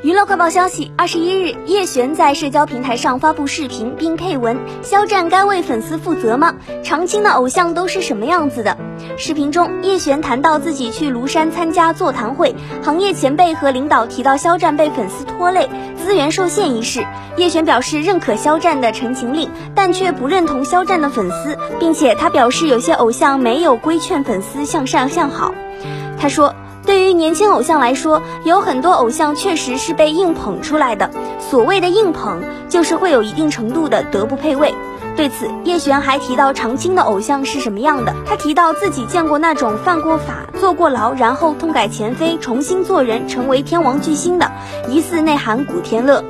娱乐快报消息：二十一日，叶璇在社交平台上发布视频，并配文：“肖战该为粉丝负责吗？常青的偶像都是什么样子的？”视频中，叶璇谈到自己去庐山参加座谈会，行业前辈和领导提到肖战被粉丝拖累、资源受限一事，叶璇表示认可肖战的陈情令，但却不认同肖战的粉丝，并且他表示有些偶像没有规劝粉丝向善向好。他说。对于年轻偶像来说，有很多偶像确实是被硬捧出来的。所谓的硬捧，就是会有一定程度的德不配位。对此，叶璇还提到常青的偶像是什么样的。他提到自己见过那种犯过法、坐过牢，然后痛改前非、重新做人，成为天王巨星的，疑似内涵古天乐。